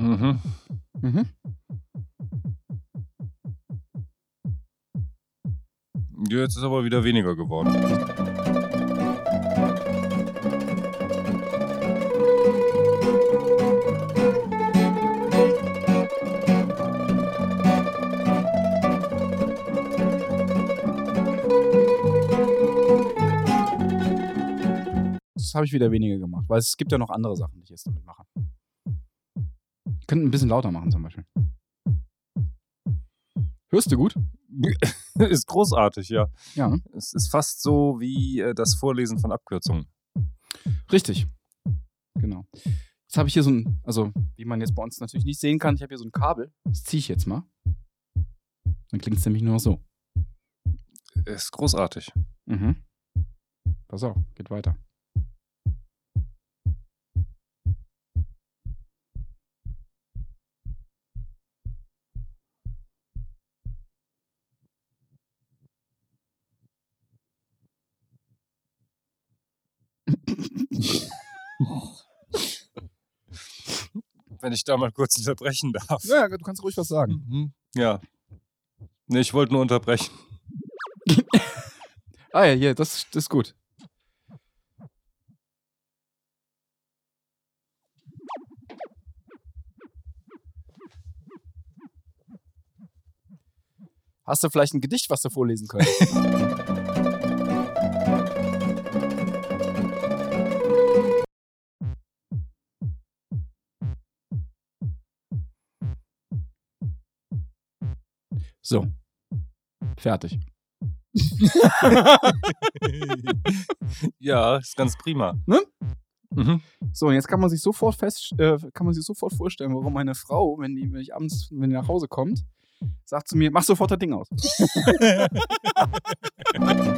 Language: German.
Mhm. Mhm. Jetzt ist aber wieder weniger geworden. Das habe ich wieder weniger gemacht, weil es gibt ja noch andere Sachen, die ich jetzt damit mache. Könnten ein bisschen lauter machen zum Beispiel. Hörst du gut? ist großartig, ja. Ja. Es ist fast so wie äh, das Vorlesen von Abkürzungen. Richtig. Genau. Jetzt habe ich hier so ein, also wie man jetzt bei uns natürlich nicht sehen kann, ich habe hier so ein Kabel. Das ziehe ich jetzt mal. Dann klingt es nämlich nur so. Ist großartig. Mhm. Pass auf, geht weiter. Wenn ich da mal kurz unterbrechen darf. Ja, du kannst ruhig was sagen. Mhm. Ja. Nee, ich wollte nur unterbrechen. Ah ja, hier, das, das ist gut. Hast du vielleicht ein Gedicht, was du vorlesen könntest? so. Fertig. ja, ist ganz prima. Ne? Mhm. So, und jetzt kann man sich sofort fest, äh, kann man sich sofort vorstellen, warum meine Frau, wenn die, wenn ich abends, wenn die nach Hause kommt, sagt zu mir, mach sofort das Ding aus.